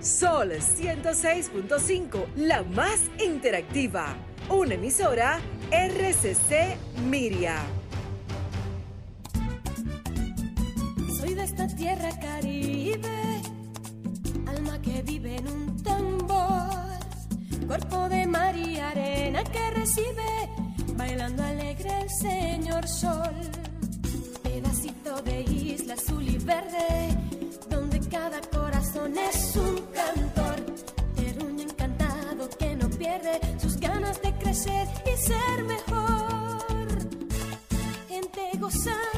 Sol 106.5, la más interactiva. Una emisora RCC Miria. Soy de esta tierra caribe, alma que vive en un tambor, cuerpo de mar y arena que recibe, bailando alegre el señor sol, pedacito de isla azul y verde, donde cada corazón es un crecer y ser mejor, gente gozando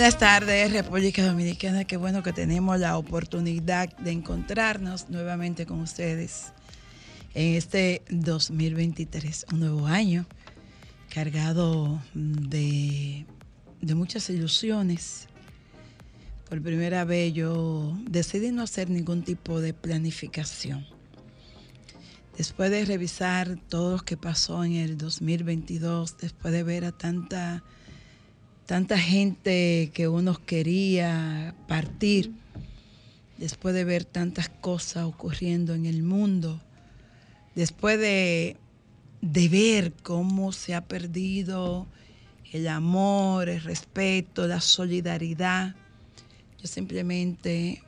Buenas tardes, República Dominicana. Qué bueno que tenemos la oportunidad de encontrarnos nuevamente con ustedes en este 2023, un nuevo año cargado de, de muchas ilusiones. Por primera vez yo decidí no hacer ningún tipo de planificación. Después de revisar todo lo que pasó en el 2022, después de ver a tanta tanta gente que uno quería partir, después de ver tantas cosas ocurriendo en el mundo, después de, de ver cómo se ha perdido el amor, el respeto, la solidaridad, yo simplemente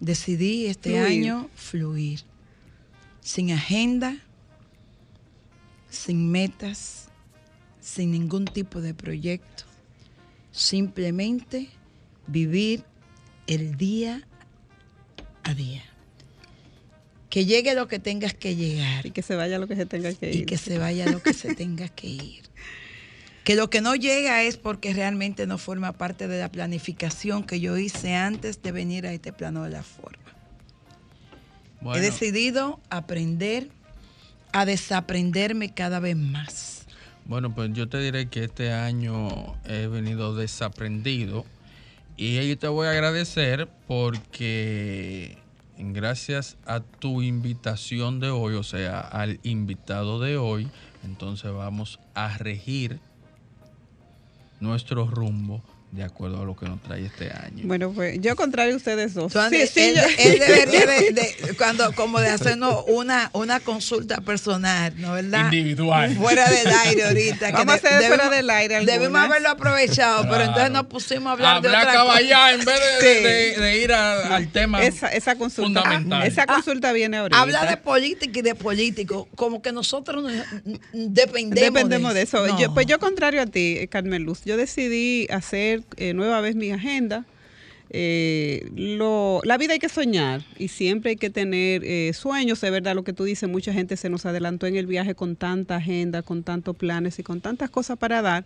decidí este Fluir. año fluir, sin agenda, sin metas, sin ningún tipo de proyecto, simplemente vivir el día a día. Que llegue lo que tengas que llegar. Y que se vaya lo que se tenga que Y ir. que se vaya lo que se tenga que ir. Que lo que no llega es porque realmente no forma parte de la planificación que yo hice antes de venir a este plano de la forma. He decidido aprender a desaprenderme cada vez más. Bueno, pues yo te diré que este año he venido desaprendido y yo te voy a agradecer porque gracias a tu invitación de hoy, o sea, al invitado de hoy, entonces vamos a regir nuestro rumbo de acuerdo a lo que nos trae este año. Bueno, pues yo contrario a ustedes dos. Entonces, Sí, sí, él, yo- él de, de- cuando, como de hacernos una, una consulta personal, ¿no verdad? Individual. Fuera del aire ahorita. que Vamos a de- hacer fuera del aire algunas. Debemos haberlo aprovechado, pero entonces nos pusimos a hablar de Hablar otra caballá en vez de, Sí. de- de ir a- al tema esa, esa consulta, fundamental. esa consulta viene ahorita. Habla de política y de político, como que nosotros dependemos, Dependemos de eso. No. Yo, pues yo, contrario a ti, Carmen Luz, yo decidí hacer eh, nueva vez mi agenda. Eh, la vida hay que soñar y siempre hay que tener eh, sueños. Es verdad lo que tú dices, mucha gente se nos adelantó en el viaje con tanta agenda, con tantos planes y con tantas cosas para dar.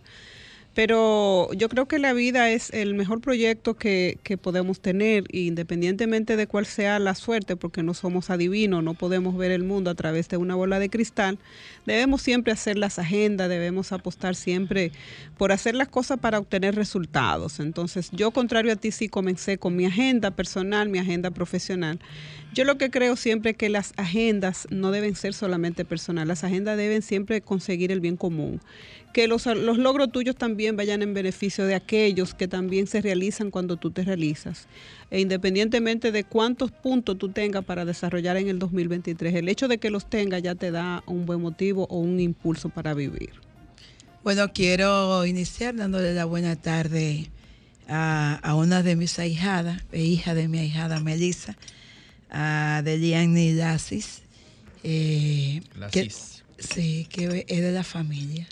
Pero yo creo que la vida es el mejor proyecto que, que podemos tener, independientemente de cuál sea la suerte, porque no somos adivinos, no podemos ver el mundo a través de una bola de cristal. Debemos siempre hacer las agendas, debemos apostar siempre por hacer las cosas para obtener resultados. Entonces, yo, contrario a ti, sí comencé con mi agenda personal, mi agenda profesional. Yo lo que creo siempre es que las agendas no deben ser solamente personales, las agendas deben siempre conseguir el bien común que los, los logros tuyos también vayan en beneficio de aquellos que también se realizan cuando tú te realizas. E independientemente de cuántos puntos tú tengas para desarrollar en el 2023, el hecho de que los tengas ya te da un buen motivo o un impulso para vivir. Bueno, quiero iniciar dándole la buena tarde a, a una de mis ahijadas, e hija de mi ahijada Melissa, a Deliani Lasis. eh, que- sí, que es de la familia.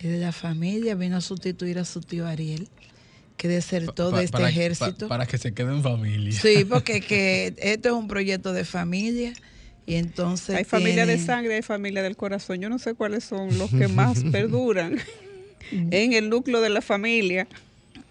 Es de la familia, vino a sustituir a su tío Ariel, que desertó Pa- de este para- ejército. pa- para que se quede en familia. Sí, porque que esto es un proyecto de familia y entonces Hay familia de sangre, hay familia del corazón. Yo no sé cuáles son los que más perduran en el núcleo de la familia.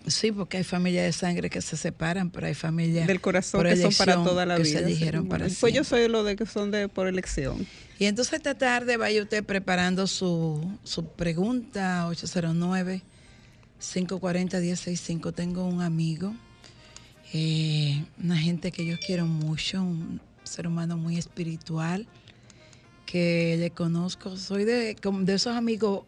Sí, porque hay familias de sangre que se separan, pero hay familias del corazón que son para toda la que vida. se sí. eligieron para Bueno, pues yo soy lo de que son de por elección. Y entonces esta tarde vaya usted preparando su, su pregunta 809-540-165. Tengo un amigo, eh, una gente que yo quiero mucho, un ser humano muy espiritual, que le conozco. Soy de, de esos amigos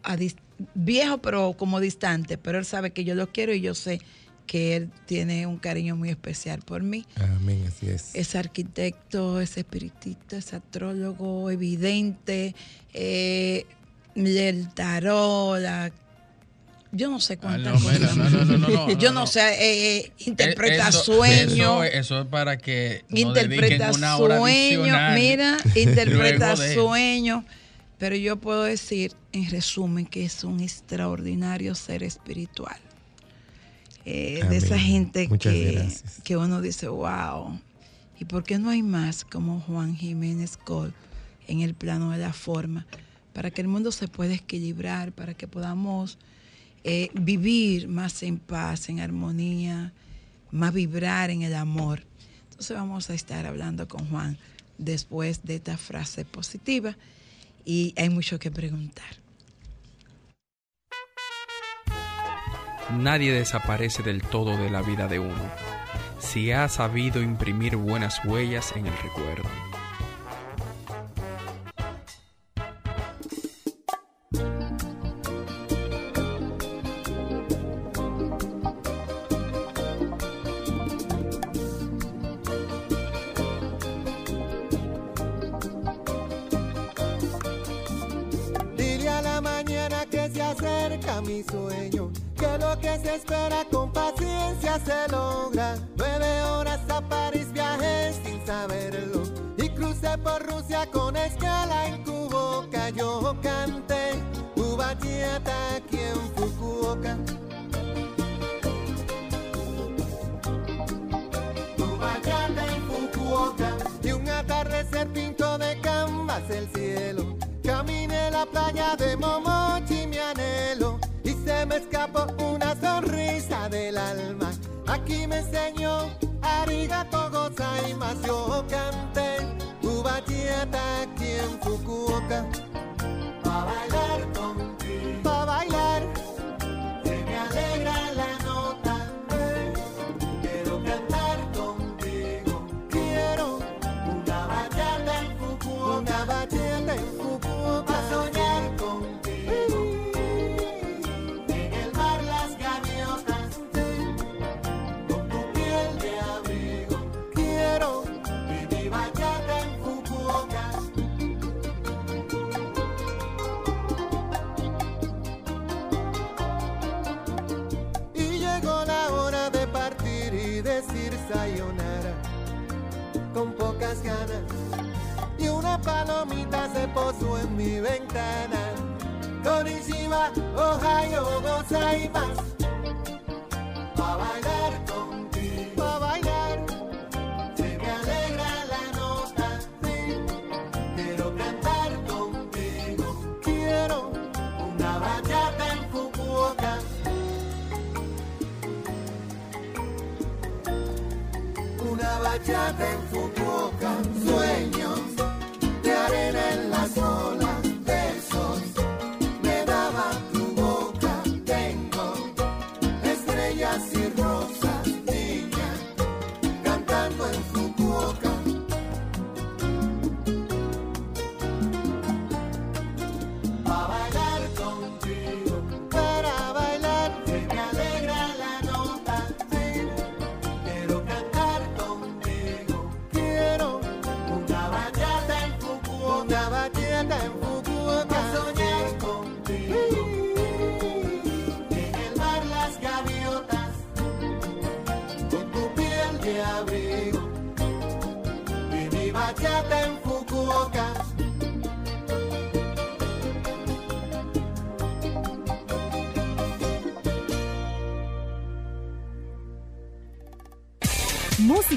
viejos, pero como distantes, pero él sabe que yo lo quiero y yo sé que él tiene un cariño muy especial por mí. Amén, así es. Es arquitecto, es espiritista, es astrólogo, evidente, eh, el tarot, la- yo no sé Ah, cuántas no, cosas. no, no, no, no, no, yo no, sé, eh, eh, interpreta Eso- sueños. Eso, eso es para que interpreta dediquen una hora sueños, mira, interpreta sueños. Pero yo puedo decir, en resumen, que es un extraordinario ser espiritual. Eh, de esa gente Muchas que, gracias. que uno dice, wow. ¿Y por qué no hay más como Juan Jiménez Col en el plano de la forma? Para que el mundo se pueda equilibrar, para que podamos eh, vivir más en paz, en armonía, más vibrar en el amor. Entonces vamos a estar hablando con Juan después de esta frase positiva y hay mucho que preguntar. Nadie desaparece del todo de la vida de uno, si ha sabido imprimir buenas huellas en el recuerdo.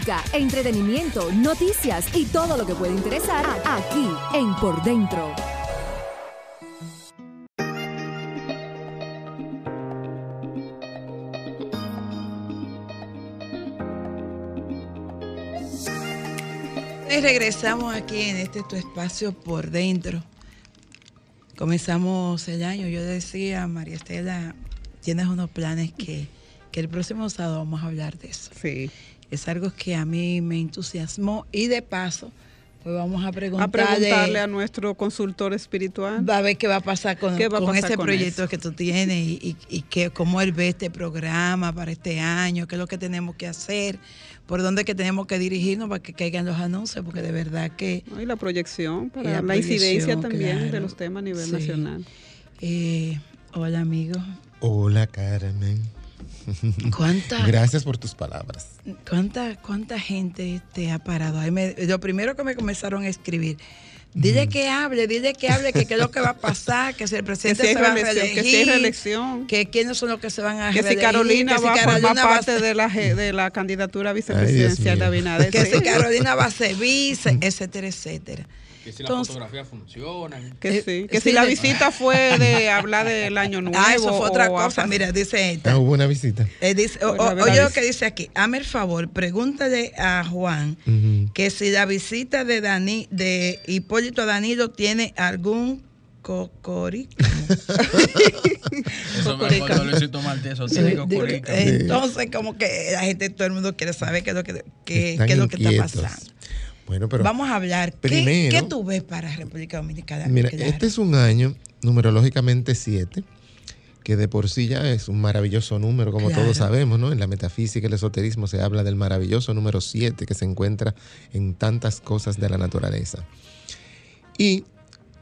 Música, entretenimiento, noticias y todo lo que puede interesar aquí en Por Dentro. Y regresamos aquí en este tu espacio por dentro. Comenzamos el año. Yo decía, María Estela, tienes unos planes que, que el próximo sábado vamos a hablar de eso. Sí. Es algo que a mí me entusiasmó y de paso, pues vamos a preguntarle, A preguntarle a nuestro consultor espiritual. va a ver qué va a pasar con, ¿Qué va a con pasar ese con proyecto eso? que tú tienes y, y, y que, cómo él ve este programa para este año, qué es lo que tenemos que hacer, por dónde es que tenemos que dirigirnos para que caigan los anuncios, porque de verdad que... ¿no? Y la proyección para la la, incidencia también de los temas a nivel Sí. nacional. Eh, hola amigo, Hola Carmen. ¿Cuánta- Gracias por tus palabras. ¿cuánta, cuánta gente te ha parado? Ahí me- lo primero que me comenzaron a escribir, dile que hable, dile que hable, que qué es lo que va a pasar, que si el presidente Que si hay se va a reelección, que si hay reelegir, reelección. que quiénes son los que se van a Que si reelegir, Carolina que si va a formar Carolina va a parte ser- de la, de la candidatura Ay, vicepresidencial de. Abinader. que si Carolina va a ser vice, etcétera, etcétera. Que si las Entonces- fotografías funcionan. Que Eh, sí, que sí, si la le- visita fue de hablar del año nuevo. Ah, eso fue otra o cosa. Mira, dice Ah, esta. hubo una visita. Eh, dice, o- o- oye lo que dice aquí. Hazme el favor, pregúntale a Juan que si la visita de Dani, de Hipólito Danilo tiene algún cocorico. Eso me Luisito Martínez, tiene cocorica. Entonces, como que la gente, todo el mundo quiere saber qué es lo que, qué- qué es lo que está pasando. Bueno, pero Vamos a hablar. ¿Qué, primero- qué tú ves para República Dominicana? mira, este es un año numerológicamente 7, que de por sí ya es un maravilloso número, como Claro. todos sabemos, ¿no? En la metafísica y el esoterismo se habla del maravilloso número 7 que se encuentra en tantas cosas de la naturaleza. Y,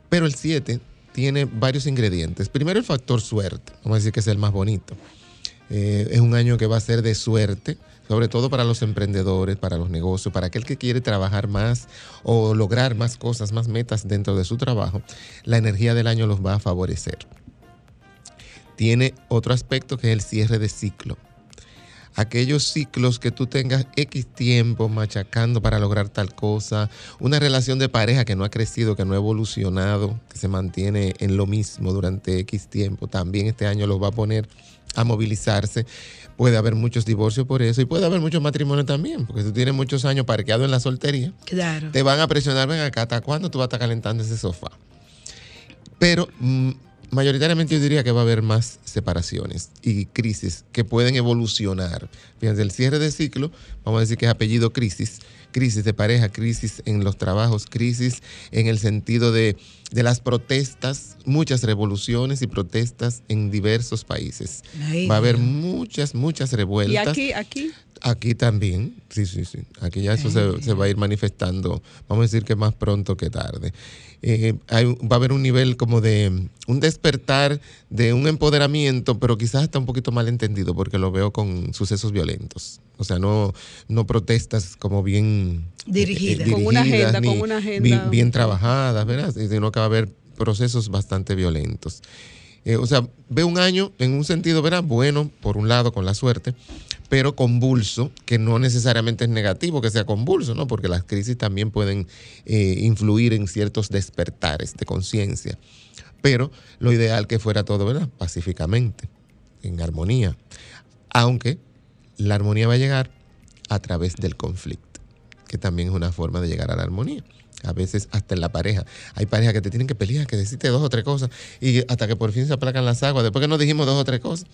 pero el 7 tiene varios ingredientes. Primero el factor suerte, vamos a decir que es el más bonito. Eh, es un año que va a ser de suerte, sobre todo para los emprendedores, para los negocios, para aquel que quiere trabajar más o lograr más cosas, más metas dentro de su trabajo. La energía del año los va a favorecer. Tiene otro aspecto que es el cierre de ciclo. Aquellos ciclos que tú tengas X tiempo machacando para lograr tal cosa, una relación de pareja que no ha crecido, que no ha evolucionado, que se mantiene en lo mismo durante X tiempo, también este año los va a poner a movilizarse. Puede haber muchos divorcios por eso y puede haber muchos matrimonios también, porque si tú tienes muchos años parqueado en la soltería, Claro. te van a presionar, ven acá, ¿hasta cuándo tú vas a estar calentando ese sofá? Pero mm, mayoritariamente yo diría que va a haber más separaciones y crisis que pueden evolucionar. Fíjense, el cierre de ciclo, vamos a decir que es apellido crisis, crisis de pareja, crisis en los trabajos, crisis en el sentido de, de las protestas, muchas revoluciones y protestas en diversos países. Ay, va a haber muchas, muchas revueltas. Y aquí, aquí, Aquí también, sí, sí, sí. Aquí ya eso se, se va a ir manifestando, vamos a decir que más pronto que tarde. Eh, hay- va a haber un nivel como de un despertar, de un empoderamiento, pero quizás está un poquito mal entendido porque lo veo con sucesos violentos. O sea, no, no protestas como bien Dirigidas. Con una dirigidas, agenda, ni con una agenda. Bien, bien trabajadas, ¿verdad? Sino que va a haber procesos bastante violentos. Eh, o sea, veo un año en un sentido, ¿verdad? Bueno, por un lado, con la suerte, pero convulso, que no necesariamente es negativo que sea convulso, ¿no? Porque las crisis también pueden eh, influir en ciertos despertares de conciencia. Pero lo ideal que fuera todo, ¿verdad? Pacíficamente, en armonía. Aunque la armonía va a llegar a través del conflicto, que también es una forma de llegar a la armonía. A veces hasta en la pareja. Hay parejas que te tienen que pelear, que decirte dos o tres cosas, y hasta que por fin se aplacan las aguas, después que nos dijimos dos o tres cosas,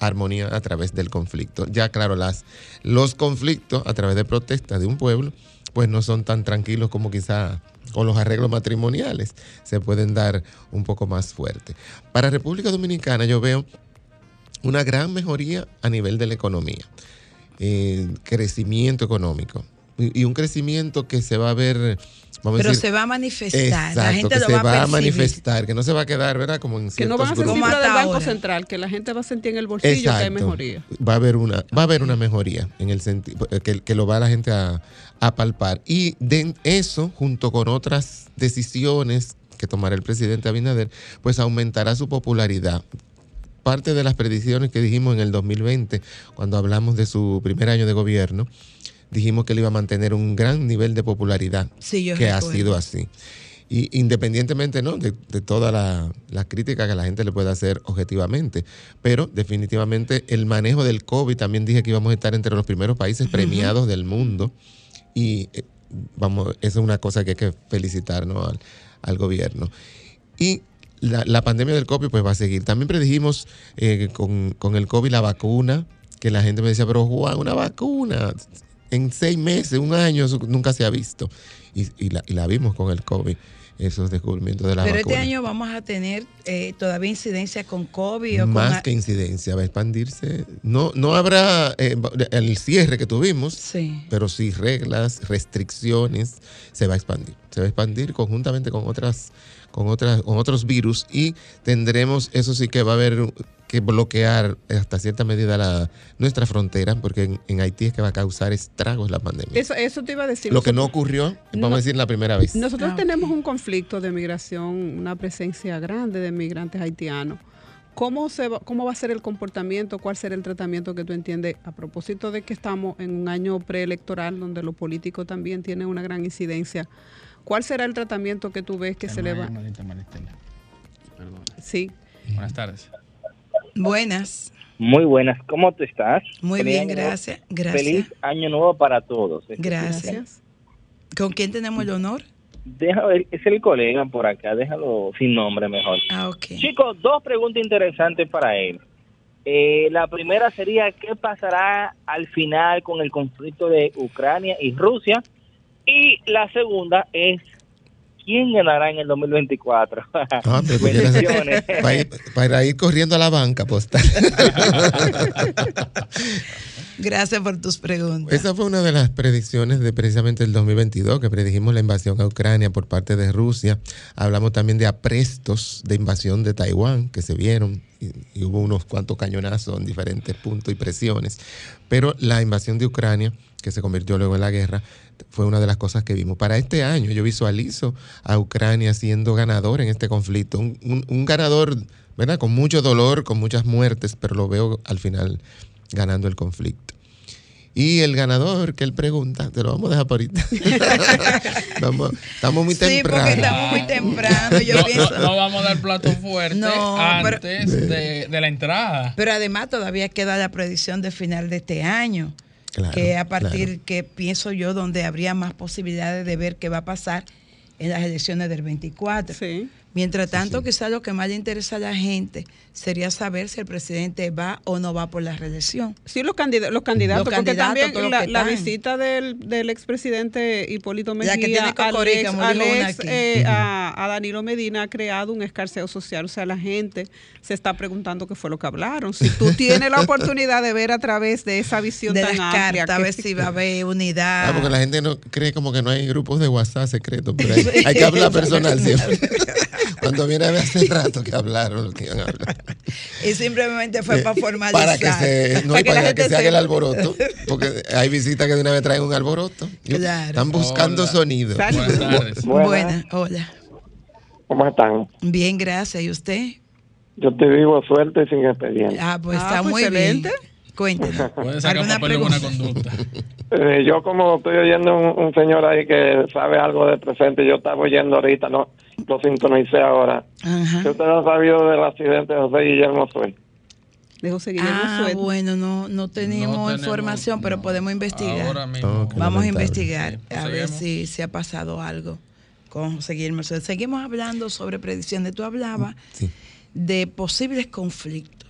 armonía a través del conflicto. Ya claro, las, los conflictos a través de protestas de un pueblo, pues no son tan tranquilos como quizá con los arreglos matrimoniales, se pueden dar un poco más fuerte. Para República Dominicana yo veo una gran mejoría a nivel de la economía, eh, crecimiento económico y, un crecimiento que se va a ver, vamos a Pero decir, se va a manifestar. la Exacto, gente que lo se va, va a percibir. manifestar, que no se va a quedar, ¿verdad? Como en Que no van a ser cifras del Banco ahora. Central, que la gente va a sentir en el bolsillo que hay mejoría. Va a haber una, va a haber una mejoría en el sentido que, que lo va la gente a, a palpar. Y de eso, junto con otras decisiones que tomará el presidente Abinader, pues aumentará su popularidad. Parte de las predicciones que dijimos en el 2020, cuando hablamos de su primer año de gobierno, dijimos que él iba a mantener un gran nivel de popularidad, Sí, yo que ha recuerdo. sido así. Y independientemente ¿no? de, de toda la, la crítica que la gente le pueda hacer objetivamente, pero definitivamente el manejo del COVID, también dije que íbamos a estar entre los primeros países premiados del mundo y eh, vamos, eso es una cosa que hay que felicitar ¿no? al, al gobierno. Y la, la pandemia del COVID pues va a seguir. También predijimos eh, con, con el COVID la vacuna, que la gente me decía, pero Juan, una vacuna en seis meses, un año, eso nunca se ha visto. Y, y la, y la vimos con el COVID, esos descubrimientos de la Pero vacuna. este año vamos a tener eh, todavía incidencia con COVID o Más con... que incidencia, va a expandirse. No, no habrá eh, el cierre que tuvimos, Sí. pero sí reglas, restricciones, se va a expandir. Se va a expandir conjuntamente con otras, con otras, con otros virus y tendremos, eso sí que va a haber que bloquear hasta cierta medida la, nuestra frontera, porque en, en Haití es que va a causar estragos la pandemia. Eso, eso te iba a decir. Lo que no ocurrió, vamos No. a decir, la primera vez. Nosotros Ah, tenemos un conflicto de migración, una presencia grande de migrantes haitianos. ¿Cómo, se va, ¿Cómo va a ser el comportamiento? ¿Cuál será el tratamiento que tú entiendes a propósito de que estamos en un año preelectoral donde lo político también tiene una gran incidencia? ¿Cuál será el tratamiento que tú ves que se le va? Perdón. Sí, Buenas tardes. Buenas. Muy buenas, ¿cómo tú estás? Muy Feliz bien, gracias. Gracias. Feliz año nuevo para todos. Gracias. gracias. ¿Con quién tenemos el honor? Ver, es el colega por acá, déjalo sin nombre mejor. Ah. Chicos, dos preguntas interesantes para él. Eh, la primera sería, ¿qué pasará al final con el conflicto de Ucrania y Rusia? Y la segunda es, ¿quién ganará en el 2024? Ah, Bendiciones. para, ir, para ir corriendo a la banca postal. Gracias por tus preguntas. Esa fue una de las predicciones de precisamente el 2022, que predijimos la invasión a Ucrania por parte de Rusia. Hablamos también de aprestos de invasión de Taiwán que se vieron y, y hubo unos cuantos cañonazos en diferentes puntos y presiones. Pero la invasión de Ucrania, que se convirtió luego en la guerra, fue una de las cosas que vimos. Para este año yo visualizo a Ucrania siendo ganador en este conflicto, un, un- un ganador, ¿verdad? Con mucho dolor, con muchas muertes, pero lo veo al final ganando el conflicto. Y el ganador que él pregunta, te lo vamos a dejar para ahorita. Vamos- estamos muy Sí, porque temprano. estamos muy temprano. Yo no, pienso. no- no vamos a dar plato fuerte No, pero- antes de, de la entrada. Pero además todavía queda la predicción de final de este año, Claro, que a partir claro. que pienso yo donde habría más posibilidades de ver qué va a pasar en las elecciones del 24. Sí. Mientras tanto, quizás lo que más le interesa a la gente sería saber si el presidente va o no va por la reelección. Sí, los, candidatos, los candidatos, Los porque candidatos, también la, visita del, del expresidente Hipólito Mejía que tiene al cocorica, ex- como al dijo una ex, aquí. eh, a, a Danilo Medina ha creado un escarceo social. O sea, la gente se está preguntando qué fue lo que hablaron. Si tú tienes la oportunidad de ver a través de esa visión De tan las amplia. cartas, a ver si va a haber unidad. Ah, porque la gente no cree como que no hay grupos de WhatsApp secretos, pero hay, hay que hablar personal siempre. Cuando viene a ver hace rato que hablaron lo que iban a hablar. Y simplemente fue Eh, para formalizar. Para que se, no, Para para la que, gente se haga el alboroto. Porque hay visitas que de una vez traen un alboroto. Claro. Están buscando Hola. sonido. Buenas tardes. Buenas, hola. ¿Cómo están? Bien, gracias. ¿Y usted? Yo te digo suerte y sin expediente. Ah, pues Ah, está pues muy excelente. bien. Puede sacar ¿Alguna papel de buena pregunta? conducta. Eh, yo como estoy oyendo un, un señor ahí que sabe algo del presente, yo estaba oyendo ahorita, no lo sintonicé ahora. Ajá. ¿Qué usted ha sabido del accidente de José Guillermo Suey? De José Guillermo Ah, bueno, no, no tenemos No tenemos- información, pero no. podemos investigar. Ahora mismo. Vamos a investigar Sí, a ver si, si ha pasado algo con José Guillermo. Soto. Seguimos hablando sobre predicciones. Tú hablabas Sí. de posibles conflictos,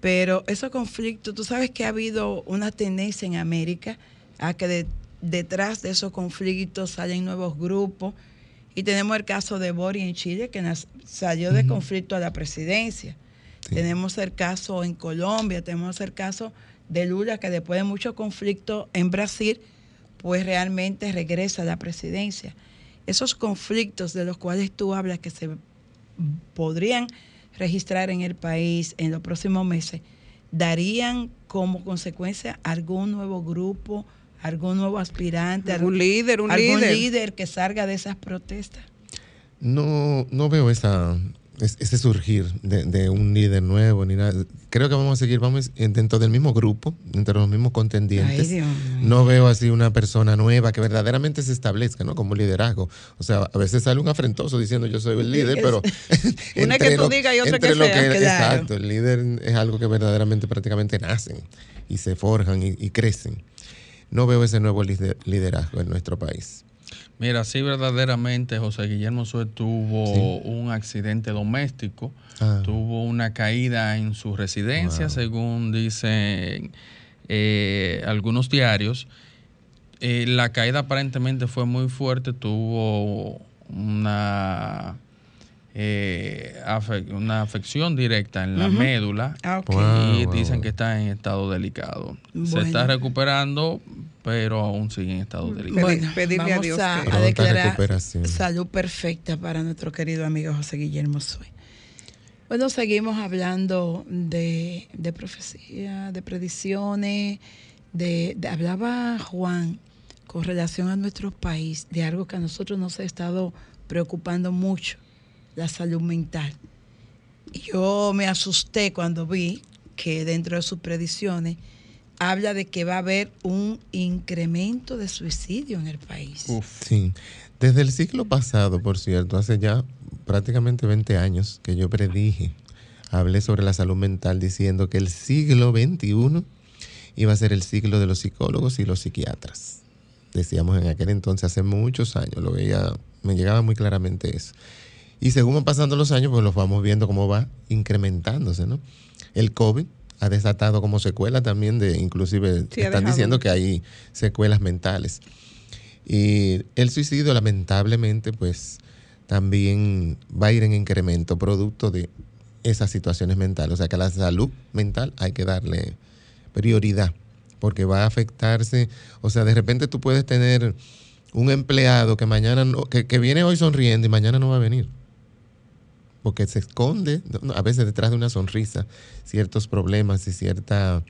pero esos conflictos, tú sabes que ha habido una tendencia en América a que de- detrás de esos conflictos salen nuevos grupos. Y tenemos el caso de Bori en Chile, que nas- salió de conflicto a la presidencia. Sí. Tenemos el caso en Colombia, tenemos el caso de Lula, que después de mucho conflicto en Brasil, pues realmente regresa a la presidencia. Esos conflictos de los cuales tú hablas que se podrían registrar en el país en los próximos meses, darían como consecuencia algún nuevo grupo, algún nuevo aspirante, Un líder, un algún líder. líder que salga de esas protestas. No, no veo esa, es- ese surgir de, de un líder nuevo ni nada. Creo que vamos a seguir, vamos en- dentro del mismo grupo, entre los mismos contendientes. Ay, Dios mío. No veo así una persona nueva que verdaderamente se establezca, ¿no? Como liderazgo. O sea, a veces sale un afrentoso diciendo yo soy el líder, pero Una que entre tú lo- digas y otra que lo sea. Claro. Exacto, el líder es algo que verdaderamente prácticamente nacen y se forjan y, y crecen. No veo ese nuevo lider- liderazgo en nuestro país. Mira, sí, verdaderamente José Guillermo Suet tuvo un accidente doméstico, Ah. tuvo una caída en su residencia, Wow. según dicen eh, algunos diarios. Eh, la caída aparentemente fue muy fuerte, tuvo una, eh, afe- una afección directa en la médula Ah. Wow. y wow, dicen wow. que está en estado delicado. Se está recuperando, pero aún sigue en estado delicado. Bueno, pedirle a vamos Dios a, que- a declarar salud perfecta para nuestro querido amigo José Guillermo Soy. Bueno, seguimos hablando de, de profecía, de predicciones, de, de- hablaba Juan con relación a nuestro país, de algo que a nosotros nos ha estado preocupando mucho, la salud mental. Yo me asusté cuando vi que dentro de sus predicciones habla de que va a haber un incremento de suicidio en el país. Sí. Desde el siglo pasado, por cierto, hace ya prácticamente 20 años que yo predije, hablé sobre la salud mental diciendo que el siglo XXI iba a ser el siglo de los psicólogos y los psiquiatras. Decíamos en aquel entonces, hace muchos años, lo veía, me llegaba muy claramente eso. Y según van pasando los años, pues los vamos viendo cómo va incrementándose, ¿no? El COVID ha desatado como secuela también de, inclusive Sí, están diciendo que hay secuelas mentales. Y el suicidio, lamentablemente, pues también va a ir en incremento producto de esas situaciones mentales. O sea que a la salud mental hay que darle prioridad porque va a afectarse. O sea, de repente tú puedes tener un empleado que mañana no, que, que viene hoy sonriendo y mañana no va a venir. Porque se esconde a veces detrás de una sonrisa ciertos problemas y cierta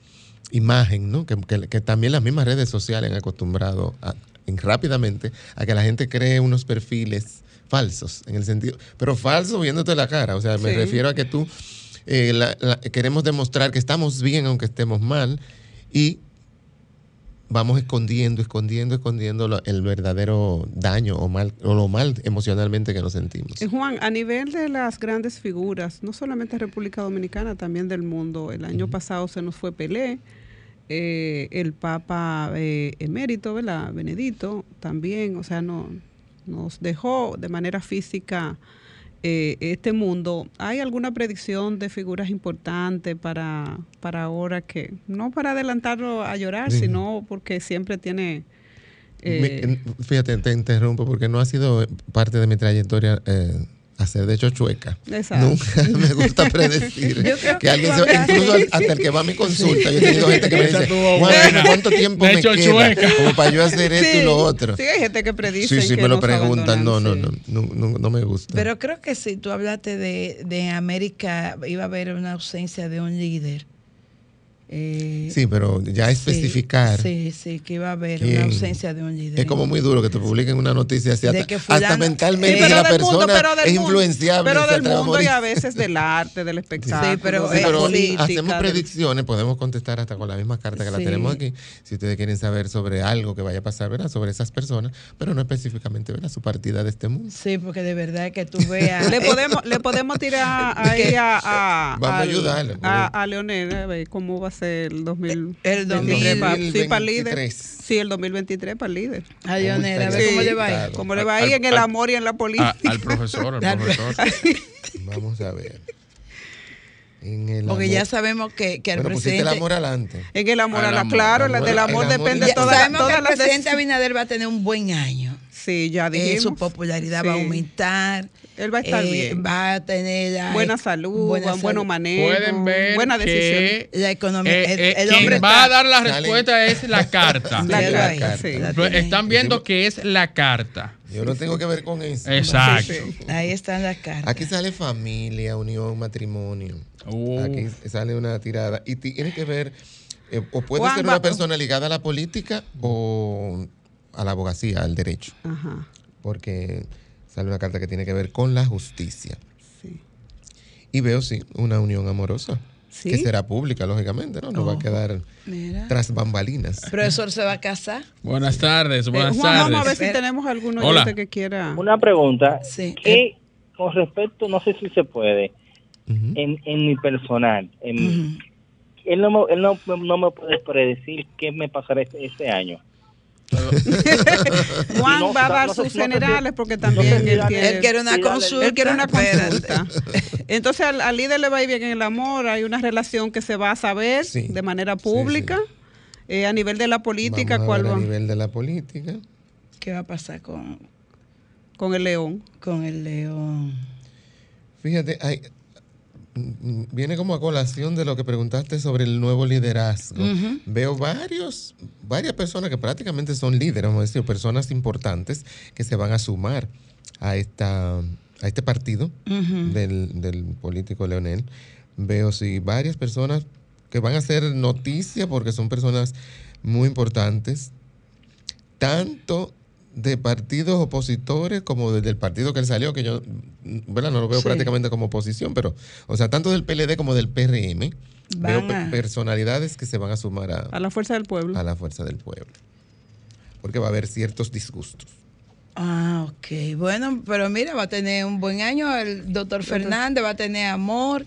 imagen, ¿no? Que, que- que también las mismas redes sociales han acostumbrado a- en- rápidamente a que la gente cree unos perfiles falsos, en el sentido, pero falso viéndote la cara. O sea, me Sí. refiero a que tú eh, la- la- queremos demostrar que estamos bien aunque estemos mal y vamos escondiendo, escondiendo, escondiendo lo- el verdadero daño o mal o lo mal emocionalmente que nos sentimos. Eh, Juan, a nivel de las grandes figuras, no solamente República Dominicana, también del mundo, el año pasado se nos fue Pelé, eh, el Papa eh, emérito, ¿verdad? Benedito, también, o sea, no, nos dejó de manera física eh, este mundo, ¿hay alguna predicción de figuras importantes para, para ahora que, no para adelantarlo a llorar, Sí. sino porque siempre tiene... eh, fíjate, te interrumpo porque no ha sido parte de mi trayectoria eh, hacer de hecho chueca. Exacto. Nunca me gusta predecir que que alguien se, incluso hasta el que va a mi consulta, yo he tenido gente que me dice, estuvo "Juan, buena. ¿cuánto tiempo me queda? chueca. Como para yo hacer esto y lo otro. Sí, hay gente que predice. Sí, sí, que me lo preguntan. No, no, no, no, no, no me gusta. Pero creo que sí, tú hablaste de, de América, iba a haber una ausencia de un líder. Eh, Sí, pero ya sí, especificar. Sí, sí, que iba a haber quién- una ausencia de un líder. Es como muy duro que te publiquen una noticia así, hasta, que hasta fulano- mentalmente Sí, la del mundo, persona pero del es mundo. influenciable. Pero del a mundo y a veces del arte, del espectáculo, pero, Sí, pero política. hacemos predicciones, podemos contestar hasta con la misma carta que la Sí. tenemos aquí, si ustedes quieren saber sobre algo que vaya a pasar, ¿verdad? Sobre esas personas, pero no específicamente, ¿verdad? Su partida de este mundo. Sí, porque de verdad que tú veas. Le podemos, le podemos tirar ahí a, a, Vamos a ayudarle, pues. a, a Leonel a ver cómo va a ser el 2023. El para, sí, para el líder. 2023. Sí, el 2023 para el líder. A Leonel, a ver Sí. cómo le va a ir. Claro. ¿Cómo le va ahí Al- en el al- amor y en la política? A- al profesor, al profesor. Vamos a ver. En el Porque amor- ya sabemos que, que al Bueno, presidente. el amor adelante. En el amor, Al a la, amor. claro, El la amor- del amor el amor depende Ya toda la, sabemos que el presidente Abinader va a tener un buen año. Sí, ya Eh, dijimos. su popularidad va a Sí. aumentar. Él va a estar Eh, bien. Va a tener ay, Buena salud, buena buen, salud. manejo, Pueden ver buena decisión. que La economía. eh, el, eh, el quien hombre va está- a dar la respuesta es la carta. La carta, sí. Están viendo que es la carta. Yo no tengo que ver con eso. Exacto. Ahí están las cartas. Aquí sale familia, unión, matrimonio. Uh. Aquí sale una tirada. Y tiene que ver, eh, o puede Juan, ser una persona ligada a la política o a la abogacía, al derecho. Ajá. Porque sale una carta que tiene que ver con la justicia. Sí. Y veo, sí, una unión amorosa. Sí. Que será pública, lógicamente, ¿no? No va a Ojo. quedar Mira. tras bambalinas. Profesor se va a casar. Buenas tardes, Eh, buenas Juan, vamos a ver tardes. si tenemos alguno Hola. oyente que quiera. Una pregunta. Sí. que con respecto, no sé si se puede, en, en mi personal, en, él, no me, él no, no me puede predecir qué me pasará este, este año. Juan No, va a dar no sus no generales porque también él quiere, Él quiere una consulta. él quiere una consulta. Entonces al, al líder le va a ir bien en el amor, hay una relación que se va a saber Sí. de manera Sí, pública. Eh, a nivel de la política, Vamos a ¿cuál ver va? a nivel de la política. ¿Qué va a pasar con, Con el león. con el león? Fíjate, hay, viene como a colación de lo que preguntaste sobre el nuevo liderazgo. Veo varios, varias personas que prácticamente son líderes, vamos a decir, personas importantes que se van a sumar a esta a este partido del político Leonel. Veo sí varias personas que van a hacer noticia porque son personas muy importantes, tanto de partidos opositores como desde el partido que él salió, que yo ¿verdad? no lo veo Sí. prácticamente como oposición, pero, o sea, tanto del PLD como del PRM, veo Van pe- a- personalidades que se van a sumar a, A la fuerza del pueblo. a la fuerza del pueblo. Porque va a haber ciertos disgustos. Ah, ok. Bueno, pero mira, va a tener un buen año. El doctor Fernández va a tener amor.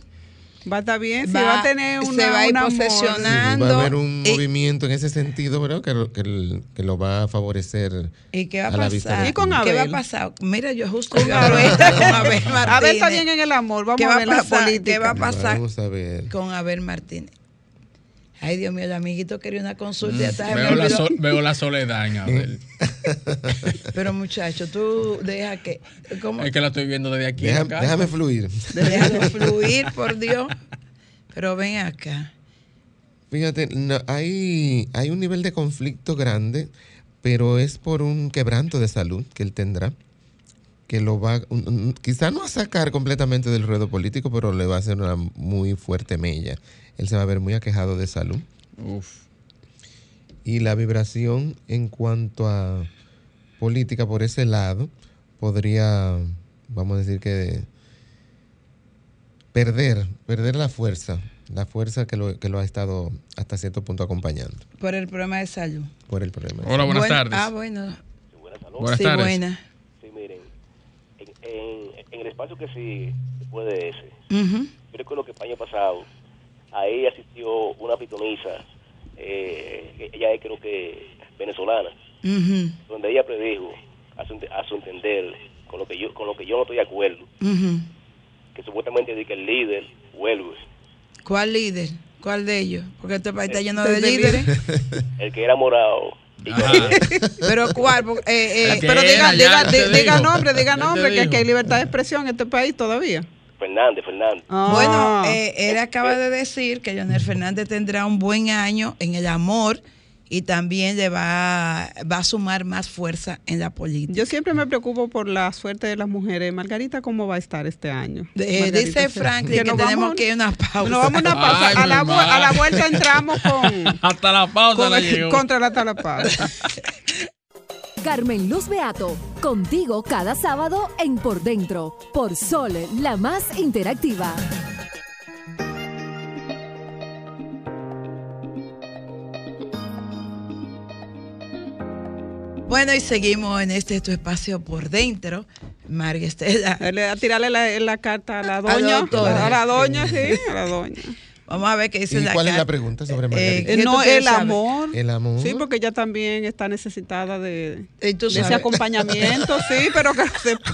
Va a estar bien, Va- va a tener una, se va a ir un amor. posesionando. Sí, va a haber un y- movimiento en ese sentido, ¿verdad? Que, lo- que, que lo va a favorecer. ¿Y qué va a pasar? ¿Y con ¿Qué va a Abel? pasar? Mira, yo justo Con Abel. con Abel Martínez. A ver, está bien en el amor. Vamos ¿Qué a ver la política. ¿Qué va a pasar Vamos a ver. con Abel Martínez? Ay, Dios mío, el amiguito quería una consulta me Veo la, so- veo la soledad en Abel. Pero muchacho, tú deja que... ¿Cómo? Es que la estoy viendo desde aquí. Deja- acá. déjame fluir. Déjalo fluir, por Dios. Pero ven acá. Fíjate, no, hay, hay un nivel de conflicto grande, pero es por un quebranto de salud que él tendrá, que lo va, quizá no a sacar completamente del ruedo político, pero le va a hacer una muy fuerte mella. Él se va a ver muy aquejado de salud. Uf. Y la vibración en cuanto a política por ese lado podría, vamos a decir que perder, perder la fuerza, la fuerza que lo, que lo ha estado hasta cierto punto acompañando Por el problema de salud. por el problema. Hola, buenas Buen- tardes. Ah, bueno. Buenas sí, tardes. buena. En, el espacio que sí puede ese, Ujú. yo recuerdo que el año pasado ahí asistió una pitonisa, eh, ella es creo que venezolana, donde ella predijo, a su, a su entender, con lo que yo con lo que yo no estoy de acuerdo, que supuestamente dice que el líder vuelve, ¿Cuál líder? ¿Cuál de ellos? Porque este país está lleno El de de líderes. el que era morado. Pero ¿cuál? Eh, eh, Pero diga, diga, di- diga nombre, diga nombre, que, que hay libertad de expresión en este país todavía. Fernández, Fernández. Bueno, eh, él acaba de decir que Leonel Fernández tendrá un buen año en el amor y también le va, va a sumar más fuerza en la política. Yo siempre me preocupo por la suerte de las mujeres. Margarita, ¿cómo va a estar este año? Eh, dice. Franklin que, nos tenemos vamos- que ir a una pausa. Nos vamos a una pausa. Ay, a, la, a vuelta entramos con, Hasta la pausa con la llegó. contra la talapaz. Carmen Luz Beato, contigo cada sábado en Por Dentro, por Sol, la más interactiva. Bueno, y seguimos en este tu espacio por dentro. María Estela. A tirarle la, la carta a la A doña. doctora. A la doña, sí, a la doña. Vamos a ver qué dice ¿Y la cuál es la pregunta sobre Eh, Margarita? Eh, ¿qué no, el amor. El amor. Sí, porque ella también está necesitada de, de ese acompañamiento, sí, pero que sepa.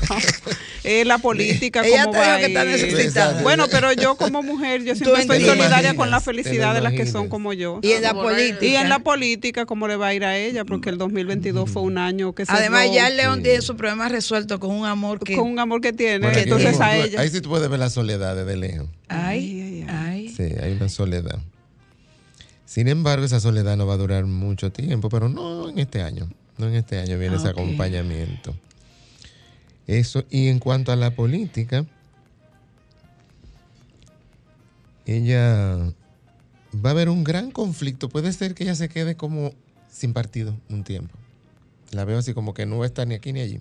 Eh, la política, Ella cómo va que está a ir. necesitada. Bueno, pero yo como mujer, yo siempre estoy solidaria con la felicidad de las que son como yo. Y en la política. Y en la política, cómo le va a ir a ella, porque el 2022 fue un año que se Además, ya el León tiene su problema resuelto con un amor que. con un amor que tiene. Bueno, entonces a ella. Ahí sí tú puedes ver la soledad desde lejos. Ay, ay. Sí, hay una soledad. Sin embargo, esa soledad no va a durar mucho tiempo, pero no en este año. No en este año viene Ah, ese ok. acompañamiento. Eso, y en cuanto a la política, ella va a haber un gran conflicto. Puede ser que ella se quede como sin partido un tiempo. La veo así como que no va a estar ni aquí ni allí.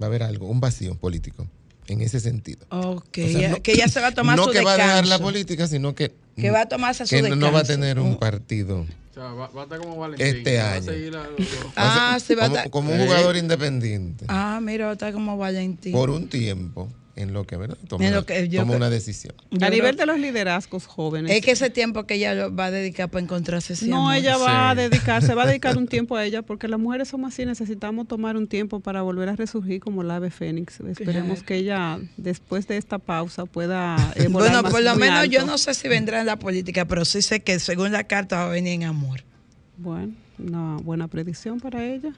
Va a haber algo, un vacío político, en ese sentido. Ok, O sea, no- que ella se va a tomar no su que va a dejar la descanso. política, sino que, Que va a tomarse su que no- no va a descanso. tener un partido O sea, va, va a estar como Valentín. este va a año. seguir a- Ah, sí, va a como, estar- como un jugador independiente Ah, mira, está como Valentín. por un tiempo en lo que ¿verdad? toma, En lo que yo toma creo- una decisión. A nivel de los liderazgos jóvenes. Es que ese tiempo que ella lo va a dedicar para encontrarse ese No, amor. ella va a dedicarse, va a dedicar un tiempo a ella, porque las mujeres somos así, necesitamos tomar un tiempo para volver a resurgir como el ave fénix. Esperemos Claro. que ella, después de esta pausa, pueda eh, Bueno, más- por lo menos yo no sé si vendrá en la política, pero sí sé que según la carta va a venir en amor. Bueno, una buena predicción para ella.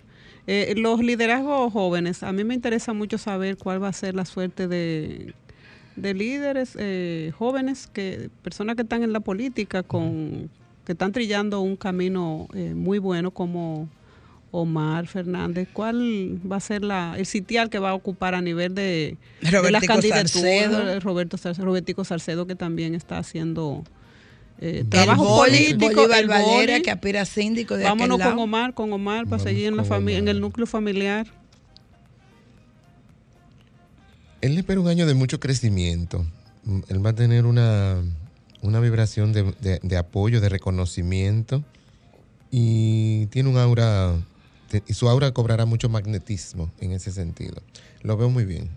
Eh, los liderazgos jóvenes, a mí me interesa mucho saber cuál va a ser la suerte de, de líderes eh, jóvenes, que personas que están en la política, con que están trillando un camino eh, muy bueno como Omar Fernández. ¿Cuál va a ser la, el sitial que va a ocupar a nivel de, de las candidaturas? Salcedo. Roberto Salcedo, Robertico Salcedo, que también está haciendo eh, El trabajo boli, político. Bolívar el Valera, que aspira a síndico de Vámonos aquel lado. con Omar, con Omar para seguir en la familia, en el núcleo familiar. Él espera un año de mucho crecimiento. Mm, Él va a tener una, una vibración de, de- de apoyo, de reconocimiento y tiene un aura, y su aura cobrará mucho magnetismo en ese sentido. Lo veo muy bien,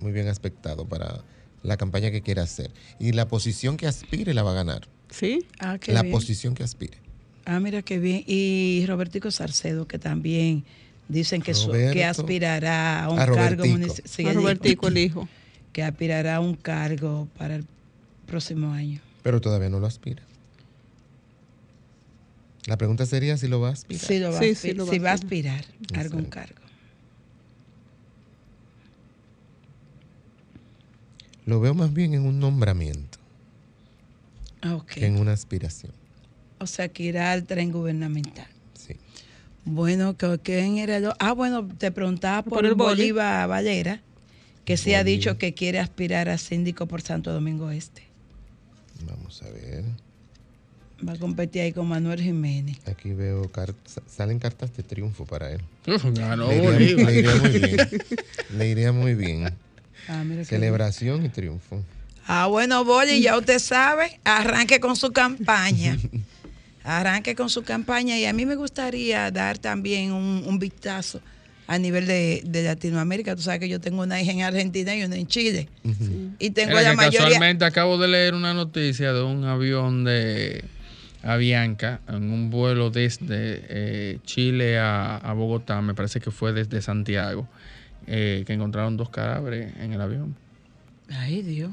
muy bien aspectado para la campaña que quiera hacer. Y la posición que aspire la va a ganar. ¿Sí? Ah, qué La bien. posición que aspire. Ah, mira qué bien. Y Robertico Salcedo, que también dicen que, su- que aspirará a un A cargo municipal. A Robertico, el hijo. Que aspirará a un cargo para el próximo año. Pero todavía no lo aspira. La pregunta sería si lo va a aspirar. Sí, lo va, Sí, a, sí, lo va si a va a aspirar. aspirar a algún cargo. Lo veo más bien en un nombramiento Ah, ok. que en una aspiración. O sea, que irá al tren gubernamental. Sí. Bueno, ¿qué- ¿quién era el Ah, bueno, te preguntaba por, el. Bolívar Valera, que sí ha dicho que quiere aspirar a síndico por Santo Domingo Este. Vamos a ver. Va a competir ahí con Manuel Jiménez. Aquí veo salen cartas de triunfo para él. Ganó le, iría, Bolívar. le iría muy bien. Le iría muy bien. Ah, mira Celebración y triunfo. Ah, bueno, Boli, ya usted sabe, arranque con su campaña. Arranque con su campaña y a mí me gustaría dar también un, un vistazo a nivel de, de Latinoamérica. Tú sabes que yo tengo una hija en Argentina y una en Chile. Y tengo Mira la mayoría... Casualmente acabo de leer una noticia de un avión de Avianca en un vuelo desde eh, Chile a, a Bogotá, me parece que fue desde Santiago, eh, que encontraron dos cadáveres en el avión. Ay, Dios.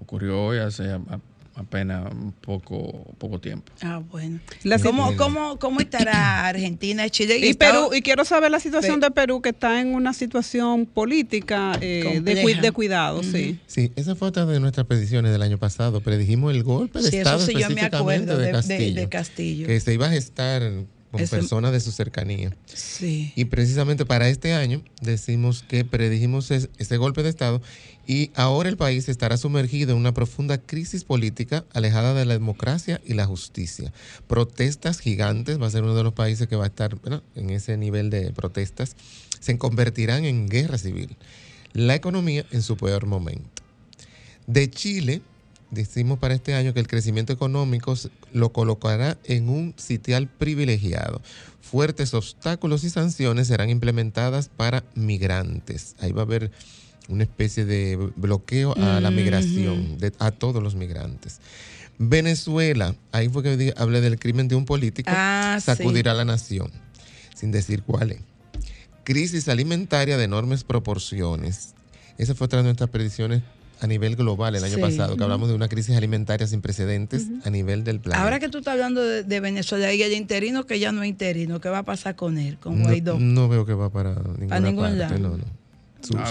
Ocurrió hoy hace a- a- apenas un poco, poco tiempo. Ah, bueno. La ¿Cómo, cómo, ¿Cómo estará Argentina, Chile Y Estados- Perú, y quiero saber la situación Pe- de Perú, que está en una situación política eh, de, cuidado, sí. Sí, esa fue otra de nuestras predicciones del año pasado. Predijimos el golpe de Sí, eso Estado sí, yo me específicamente acuerdo de, de- de- Castillo, de Castillo. que se iba a gestar con personas de su cercanía. Sí. Y precisamente para este año decimos que predijimos es- ese golpe de Estado y ahora el país estará sumergido en una profunda crisis política alejada de la democracia y la justicia. Protestas gigantes, va a ser uno de los países que va a estar en ese nivel de protestas, se convertirán en guerra civil. La economía en su peor momento. De Chile, decimos para este año que el crecimiento económico lo colocará en un sitial privilegiado. Fuertes obstáculos y sanciones serán implementadas para migrantes. Ahí va a haber una especie de bloqueo a la migración, de- a todos los migrantes. Venezuela, ahí fue que hablé del crimen de un político, Ah, sí. sacudirá a la nación, sin decir cuál es. Crisis alimentaria de enormes proporciones. Esa fue otra de nuestras predicciones a nivel global el año Sí. pasado, que hablamos de una crisis alimentaria sin precedentes a nivel del planeta. Ahora que tú estás hablando de, de Venezuela y el interino que ya no es interino, ¿qué va a pasar con él, con Guaidó? no veo que va para ninguna ningún parte, lado. no, no. Su, A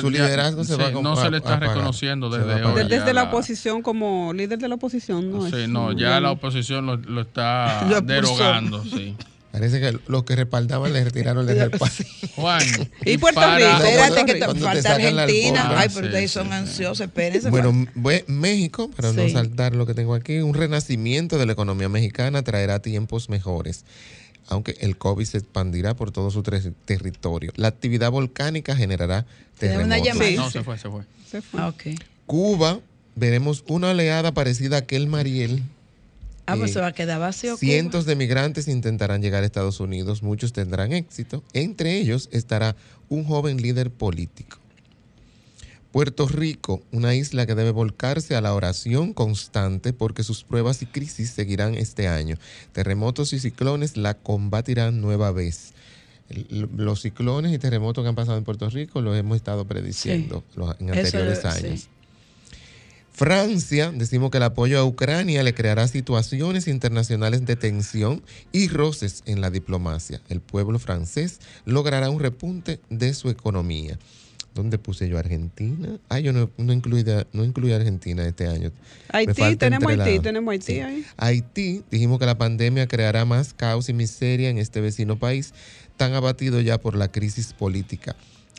su- liderazgo se sí, va a no se le está reconociendo desde ahora. Desde la la- oposición, como líder de la oposición, no Sí, es- no, ya la oposición lo, lo está derogando, sí. Parece que los que respaldaban le retiraron el respaldo. Juan. Y Puerto para- Rico. Espérate que falta Argentina. Ay, pero ustedes sí, son sí. ansiosos, espérense. Bueno, bue- México, para no saltar lo que tengo aquí, un renacimiento de la economía mexicana traerá tiempos mejores, aunque el COVID se expandirá por todo su territorio. La actividad volcánica generará terremotos. llamada. No, se fue, se fue. Se fue. Ah, ok. Cuba, veremos una oleada parecida a aquel Mariel. Ah, pues Eh, se va a quedar vacío. Cuba. Cientos de migrantes intentarán llegar a Estados Unidos, muchos tendrán éxito. Entre ellos estará un joven líder político. Puerto Rico, una isla que debe volcarse a la oración constante porque sus pruebas y crisis seguirán este año. Terremotos y ciclones la combatirán nueva vez. Los ciclones y terremotos que han pasado en Puerto Rico los hemos estado prediciendo en Eso, anteriores sí. Francia, decimos que el apoyo a Ucrania le creará situaciones internacionales de tensión y roces en la diplomacia. El pueblo francés logrará un repunte de su economía. ¿Dónde puse yo Argentina? Ah, yo no, no incluí, no incluí Argentina este año. Haití, tenemos Haití, la- tenemos Haití sí. ahí. Haití, dijimos que la pandemia creará más caos y miseria en este vecino país, tan abatido ya por la crisis política.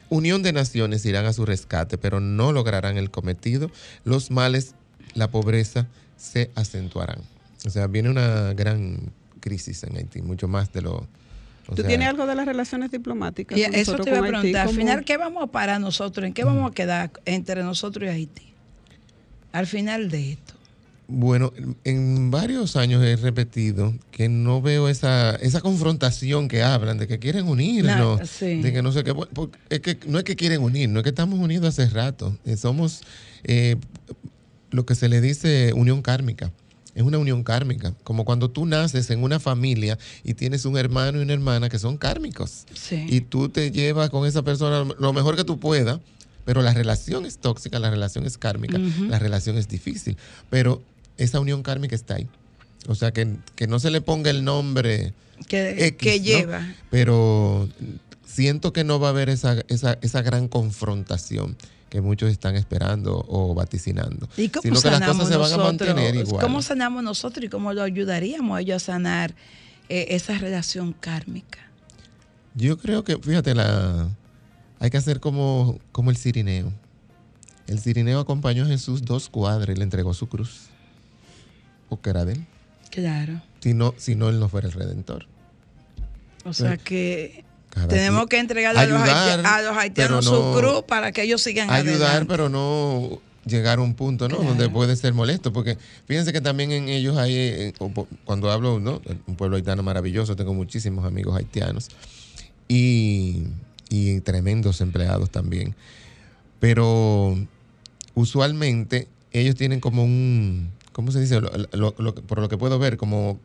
Unión de Naciones irán a su rescate, pero no lograrán el cometido. Los males, la pobreza, se acentuarán. O sea, viene una gran crisis en Haití, mucho más de lo... o ¿Tú sea, tienes algo de las relaciones diplomáticas? Y con eso te iba a Haití? preguntar. Al ¿Cómo- final, ¿qué vamos a parar nosotros? ¿En qué vamos a quedar entre nosotros y Haití? Al final de esto. Bueno, en varios años he repetido que no veo esa, esa confrontación que hablan, de que quieren unirnos, No, sí. de que no sé qué. bueno, porque Es que no es que quieren unir, no es que estamos unidos hace rato. eh, Somos eh, lo que se le dice unión kármica. Es una unión kármica, como cuando tú naces en una familia y tienes un hermano y una hermana que son kármicos. Sí. Y tú te llevas con esa persona lo mejor que tú puedas, pero la relación es tóxica, la relación es kármica, la relación es difícil. Pero esa unión kármica está ahí. O sea, que, que no se le ponga el nombre Que, X, que ¿no? lleva. pero siento que no va a haber esa, esa, esa gran confrontación que muchos están esperando o vaticinando. ¿Y cómo sino que las sanamos cosas se van a mantener igual. ¿Cómo sanamos nosotros y cómo lo ayudaríamos a ellos a sanar eh, esa relación kármica? Yo creo que, fíjate, la, hay que hacer como, como el cirineo. El cirineo acompañó a Jesús dos cuadras y le entregó su cruz. Porque era de él. Claro. Si no, si no, él no fuera el redentor. O sea que tenemos que entregarle a los, Ayudar, haiti- a los haitianos no- su cruz para que ellos sigan ayudar, adelante. pero no llegar a un punto, ¿no? Donde puede ser molesto, porque fíjense que también en ellos hay, eh, cuando hablo, ¿no? Un pueblo haitiano maravilloso, tengo muchísimos amigos haitianos y, y tremendos empleados también, pero usualmente ellos tienen como un, ¿cómo se dice? Lo- lo- lo- por lo que puedo ver, como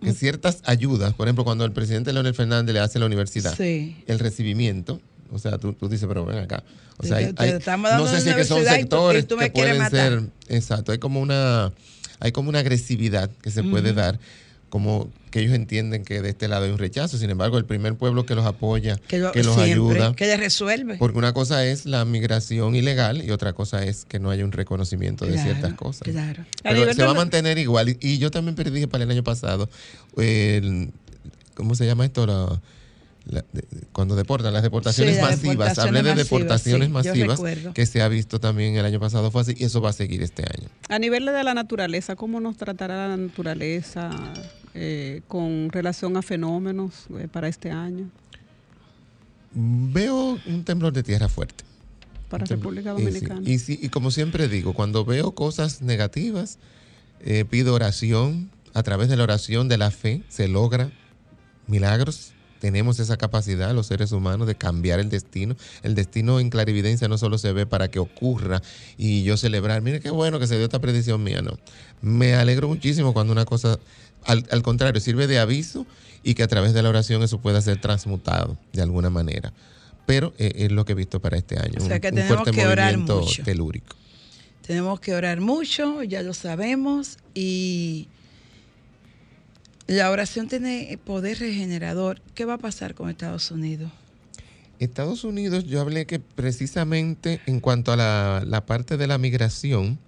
Mm. que ciertas ayudas, por ejemplo, cuando el presidente Leonel Fernández le hace a la universidad, Sí. el recibimiento O sea, tú, tú dices, pero ven acá. O sea, hay- hay- no sé si es que son tú- sectores tú que pueden matar. ser, exacto, hay como una, hay como una agresividad que se puede dar, como que ellos entienden que de este lado hay un rechazo. Sin embargo, el primer pueblo que los apoya, Que, lo- que los siempre, ayuda, Que le resuelve. porque una cosa es la migración ilegal y otra cosa es que no haya un reconocimiento de ciertas cosas. Claro. Pero se va a mantener igual. Y, y yo también perdí para el año pasado. el- ¿Cómo se llama esto? La- la- de- cuando deportan, las deportaciones Sí, masivas. deportaciones Hablé de masivas, deportaciones sí, masivas que se ha visto también el año pasado. Fue así y eso va a seguir este año. A nivel de la naturaleza, ¿cómo nos tratará la naturaleza eh, con relación a fenómenos eh, para este año? Veo un temblor de tierra fuerte. Para República y sí, Dominicana. Y, sí, y como siempre digo, cuando veo cosas negativas, eh, pido oración. A través de la oración de la fe se logra milagros. Tenemos esa capacidad, los seres humanos, de cambiar el destino. El destino en clarividencia no solo se ve para que ocurra y yo celebrar, mire qué bueno que se dio esta predicción mía, no. Me alegro muchísimo cuando una cosa, al, al contrario, sirve de aviso y que a través de la oración eso pueda ser transmutado de alguna manera. Pero eh, es lo que he visto para este año. O sea que un tenemos fuerte que orar mucho. telúrico. Tenemos que orar mucho, ya lo sabemos, y la oración tiene poder regenerador. ¿Qué va a pasar con Estados Unidos? Estados Unidos, yo hablé que precisamente en cuanto a la, la parte de la migración,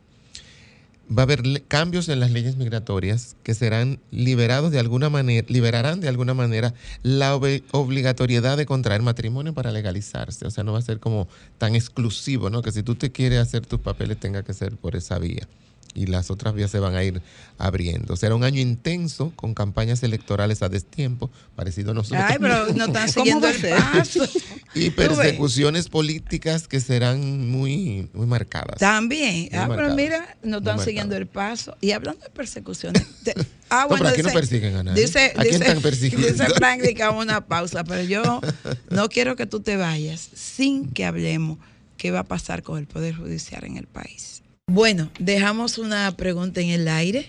va a haber cambios en las leyes migratorias que serán liberados de alguna manera, liberarán de alguna manera la ob- obligatoriedad de contraer matrimonio para legalizarse. O sea, no va a ser como tan exclusivo, ¿no? Que si tú te quieres hacer tus papeles tenga que ser por esa vía. Y las otras vías se van a ir abriendo. Será un año intenso con campañas electorales a destiempo, parecido a nosotros. Ay, pero no están siguiendo el paso. Y persecuciones políticas que serán muy, muy marcadas. También. Muy Ah, pero mira, no están siguiendo el paso. Y hablando de persecuciones. ah, No, bueno, pero aquí no dice- persiguen a nadie. Dice, ¿A quién dice- están persiguiendo? Dice Frank una pausa, pero yo no quiero que tú te vayas sin que hablemos qué va a pasar con el Poder Judicial en el país. Bueno, dejamos una pregunta en el aire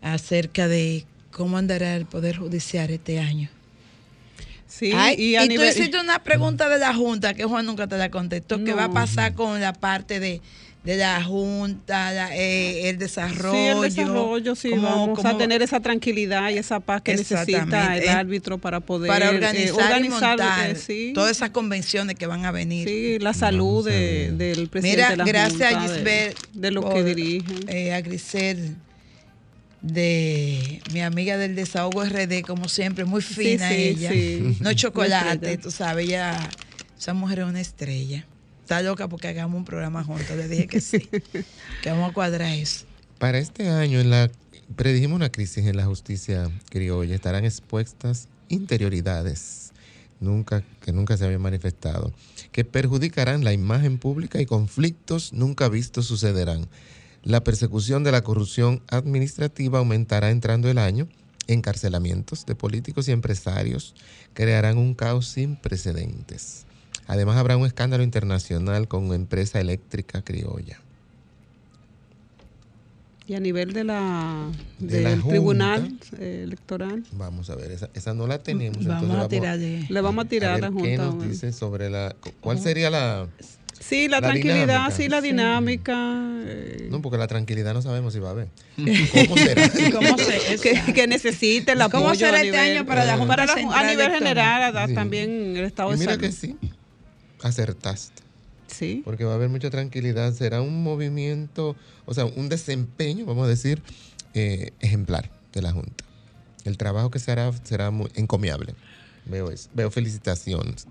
acerca de cómo andará el Poder Judicial este año. Sí, Ay, y y, a tú nivel- hiciste una pregunta de la Junta que Juan nunca te la contestó. ¿Qué va a pasar con la parte de, de la Junta, la- eh, el desarrollo? Sí, el desarrollo, sí, ¿Cómo- vamos a cómo- tener esa tranquilidad y esa paz que necesita el árbitro para poder para eh, organizar, y montar eh, sí, todas esas convenciones que van a venir. sí, la salud de- del presidente Mira, de la gracias Junta, a de- Gisbert de, lo que por, dirigen. eh, a Grisel de mi amiga del desahogo RD, como siempre, muy fina sí, ella. sí. No chocolate, tú sabes, ella, esa mujer es una estrella. Está loca porque hagamos un programa juntos. Le dije que sí, que vamos a cuadrar eso. Para este año, en la, predijimos una crisis en la justicia criolla. Estarán expuestas interioridades nunca, que nunca se habían manifestado, que perjudicarán la imagen pública y conflictos nunca vistos sucederán. La persecución de la corrupción administrativa aumentará entrando el año. Encarcelamientos de políticos y empresarios crearán un caos sin precedentes. Además, habrá un escándalo internacional con una empresa eléctrica criolla. Y a nivel de la, De la del Junta. tribunal eh, electoral. Vamos a ver, esa, esa no la tenemos. Vamos entonces a tirarle. Le vamos a tirar ver a la ¿Qué Junta. nos bueno. dice sobre la... ¿Cuál sería la...? Sí, la, La tranquilidad, dinámica. sí, la Sí. dinámica. eh, No, porque la tranquilidad no sabemos si va a haber. ¿Cómo será? ¿Cómo se- que, que necesite apoyo. ¿Cómo será a este nivel- año para la Junta para la A nivel Electoral? general, a- Sí. también el estado Y de mira salud. que sí, acertaste. Sí. Porque va a haber mucha tranquilidad. Será un movimiento, o sea, un desempeño, vamos a decir, eh, ejemplar de la Junta. El trabajo que se hará será muy encomiable. Veo eso. Veo felicitaciones.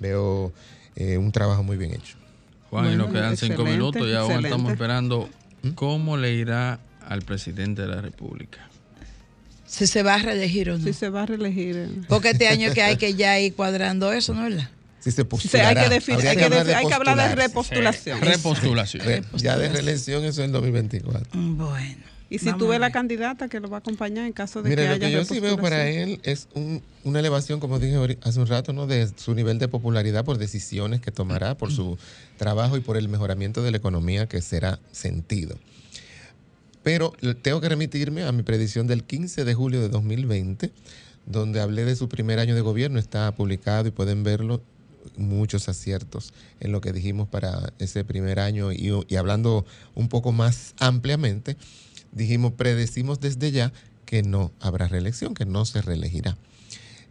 Veo eh, un trabajo muy bien hecho. Juan, y nos quedan cinco minutos y aún excelente. estamos esperando cómo le irá al presidente de la República. Si se va a reelegir o no. Si se va a reelegir. eh. Porque este año que hay que ya ir cuadrando eso, ¿no es verdad? Si se hay postulará. que, definir, Habría hay que, hablar defi- hay que hablar de repostulación. Repostulación. Re- Ya de reelección eso es el 2024. Bueno. Y si Vamos tú ves la candidata que lo va a acompañar en caso de Mira, que lo haya que yo sí veo para él es un- una elevación, como dije hace un rato, ¿no? de su nivel de popularidad por decisiones que tomará, por su trabajo y por el mejoramiento de la economía que será sentido. Pero tengo que remitirme a mi predicción del 15 de julio de 2020, donde hablé de su primer año de gobierno, está publicado y pueden verlo muchos aciertos en lo que dijimos para ese primer año y, y hablando un poco más ampliamente, dijimos, predecimos desde ya que no habrá reelección, que no se reelegirá.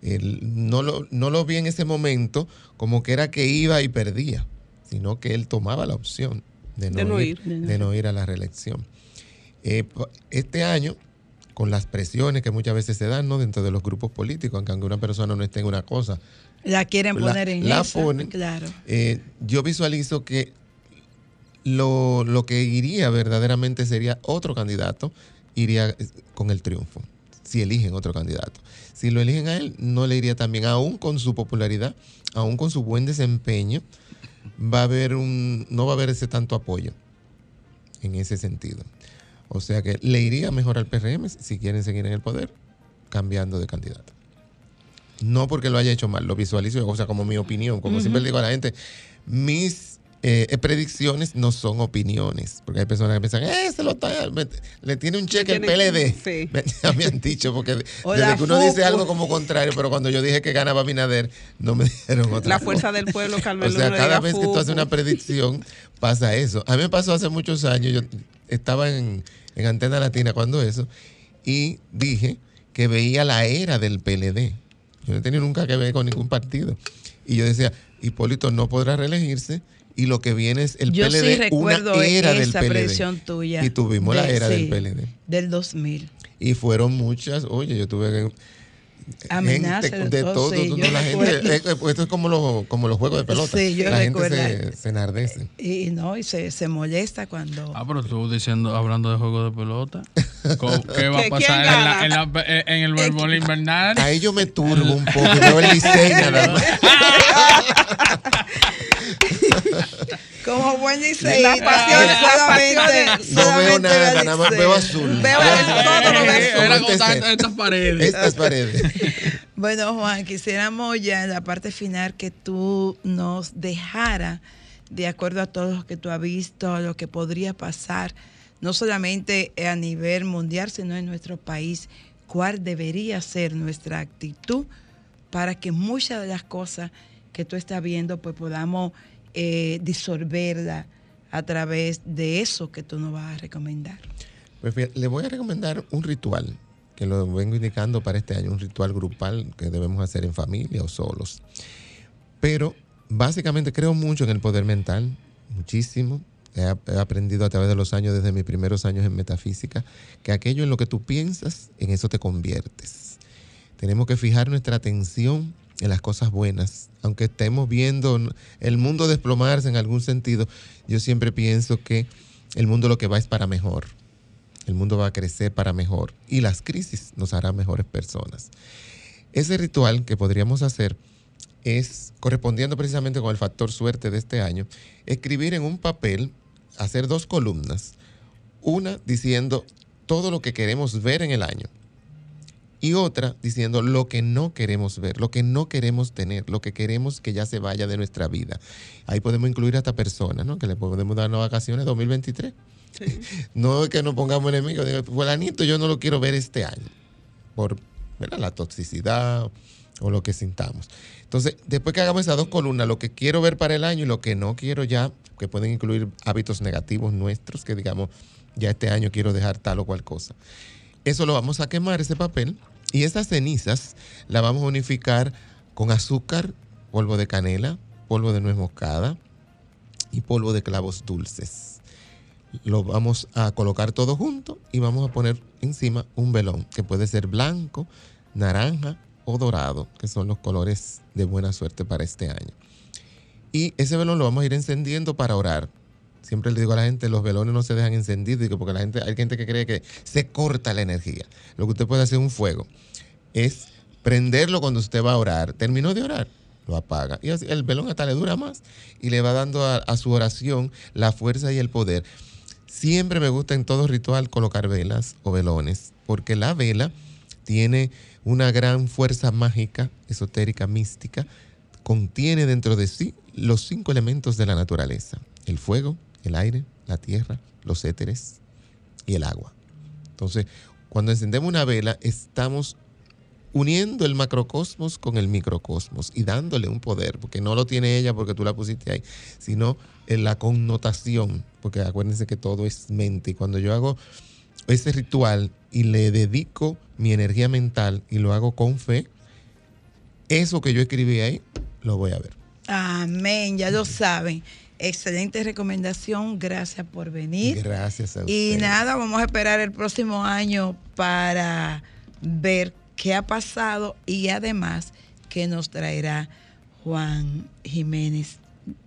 Él no, lo, no lo vi en ese momento como que era que iba y perdía, sino que él tomaba la opción de no, De no ir, ir. de no ir a la reelección. Eh, este año, con las presiones que muchas veces se dan ¿no? dentro de los grupos políticos, aunque una persona no esté en una cosa, La quieren La- poner en la esa, ponen. Claro. eh, yo visualizo que lo, lo que iría verdaderamente sería otro candidato, iría eh, con el triunfo, si eligen otro candidato. Si lo eligen a él, no le iría tan bien, aún con su popularidad, aún con su buen desempeño, va a haber un, no va a haber ese tanto apoyo en ese sentido. O sea que le iría mejor al PRM si quieren seguir en el poder, cambiando de candidato. No porque lo haya hecho mal, lo visualizo, o sea, como mi opinión. Como siempre le digo a la gente, mis eh, predicciones no son opiniones. Porque hay personas que piensan, eh, se lo está, me- le tiene un cheque el PLD. sí. Me- Ya me han dicho, porque O desde que uno dice algo como contrario, pero cuando yo dije que ganaba Binader, no me dijeron otra La cosa. fuerza del pueblo, Carmen O sea, cada vez que tú haces una predicción, pasa eso. A mí me pasó hace muchos años, yo estaba en, en Antena Latina cuando eso, y dije que veía la era del PLD. Yo no tenía nunca que ver con ningún partido. Y yo decía, Hipólito no podrá reelegirse y lo que viene es el Yo PLD, sí recuerdo una era del esa PLD. predicción tuya. Y tuvimos la era del PLD. Del 2000. Y fueron muchas, oye, yo tuve que... Amenazas gente de de todo, sí, todo, la gente, eh, eh, esto es como los, como los juegos de pelota. Sí, yo la recuerdo. gente se, se enardece. Y, y no, y se, se molesta cuando. Ah, pero tú diciendo, hablando de juego de pelota. ¿cómo- ¿Qué va a ¿Que pasar en, la- en la- en el béisbol invernal? Ahí yo me turbo un poco, veo el Licey nada más. Como buen liceísta, pasiones, las solamente. No veo nada, nada más veo azul. Veo estas paredes. Estas paredes. Bueno, Juan, quisiéramos ya en la parte final que tú nos dejara, de acuerdo a todo lo que tú has visto, lo que podría pasar, no solamente a nivel mundial, sino en nuestro país, cuál debería ser nuestra actitud para que muchas de las cosas que tú estás viendo, pues podamos eh, disolverla a través de eso que tú nos vas a recomendar. Pues le voy a recomendar un ritual que lo vengo indicando para este año, un ritual grupal que debemos hacer en familia o solos. Pero básicamente creo mucho en el poder mental, muchísimo. He aprendido a través de los años, desde mis primeros años en metafísica, que aquello en lo que tú piensas, en eso te conviertes. Tenemos que fijar nuestra atención en las cosas buenas. Aunque estemos viendo el mundo desplomarse en algún sentido, yo siempre pienso que el mundo lo que va es para mejor. El mundo va a crecer para mejor y las crisis nos harán mejores personas. Ese ritual que podríamos hacer es, correspondiendo precisamente con el factor suerte de este año, escribir en un papel, hacer dos columnas. Una diciendo todo lo que queremos ver en el año y otra diciendo lo que no queremos ver, lo que no queremos tener, lo que queremos que ya se vaya de nuestra vida. Ahí podemos incluir a esta persona, ¿no? Que le podemos dar las vacaciones 2023. No es que nos pongamos enemigos, digo, fulanito yo no lo quiero ver este año por ¿verdad? la toxicidad o lo que sintamos. Entonces, después que hagamos esas dos columnas, lo que quiero ver para el año y lo que no quiero ya, que pueden incluir hábitos negativos nuestros, que digamos, ya este año quiero dejar tal o cual cosa. Eso lo vamos a quemar, ese papel, y esas cenizas las vamos a unificar con azúcar, polvo de canela, polvo de nuez moscada y polvo de clavos dulces. Lo vamos a colocar todo junto y vamos a poner encima un velón, que puede ser blanco, naranja o dorado, que son los colores de buena suerte para este año. Y ese velón lo vamos a ir encendiendo para orar. Siempre le digo a la gente, los velones no se dejan encendidos, porque la gente, hay gente que cree que se corta la energía. Lo que usted puede hacer un fuego. Es prenderlo cuando usted va a orar. Terminó de orar, lo apaga. Y el velón hasta le dura más y le va dando a, a su oración la fuerza y el poder. Siempre me gusta en todo ritual colocar velas o velones, porque la vela tiene una gran fuerza mágica, esotérica, mística, contiene dentro de sí los cinco elementos de la naturaleza, el fuego, el aire, la tierra, los éteres y el agua. Entonces, cuando encendemos una vela, estamos uniendo el macrocosmos con el microcosmos y dándole un poder, porque no lo tiene ella porque tú la pusiste ahí, sino en la connotación, porque acuérdense que todo es mente. Y cuando yo hago ese ritual y le dedico mi energía mental y lo hago con fe, eso que yo escribí ahí, lo voy a ver. Amén, ya lo saben. Excelente recomendación, gracias por venir. Gracias a Y ustedes. nada, vamos a esperar el próximo año para ver qué ha pasado y además qué nos traerá Juan Jiménez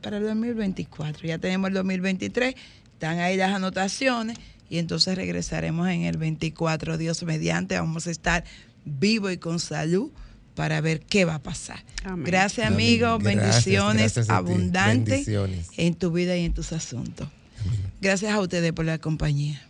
para el 2024. Ya tenemos el 2023, están ahí las anotaciones y entonces regresaremos en el 24, Dios mediante, vamos a estar vivo y con salud para ver qué va a pasar. Amén. Gracias Amén. Gracias, bendiciones gracias abundantes Bendiciones. en tu vida y en tus asuntos. Gracias a ustedes por la compañía.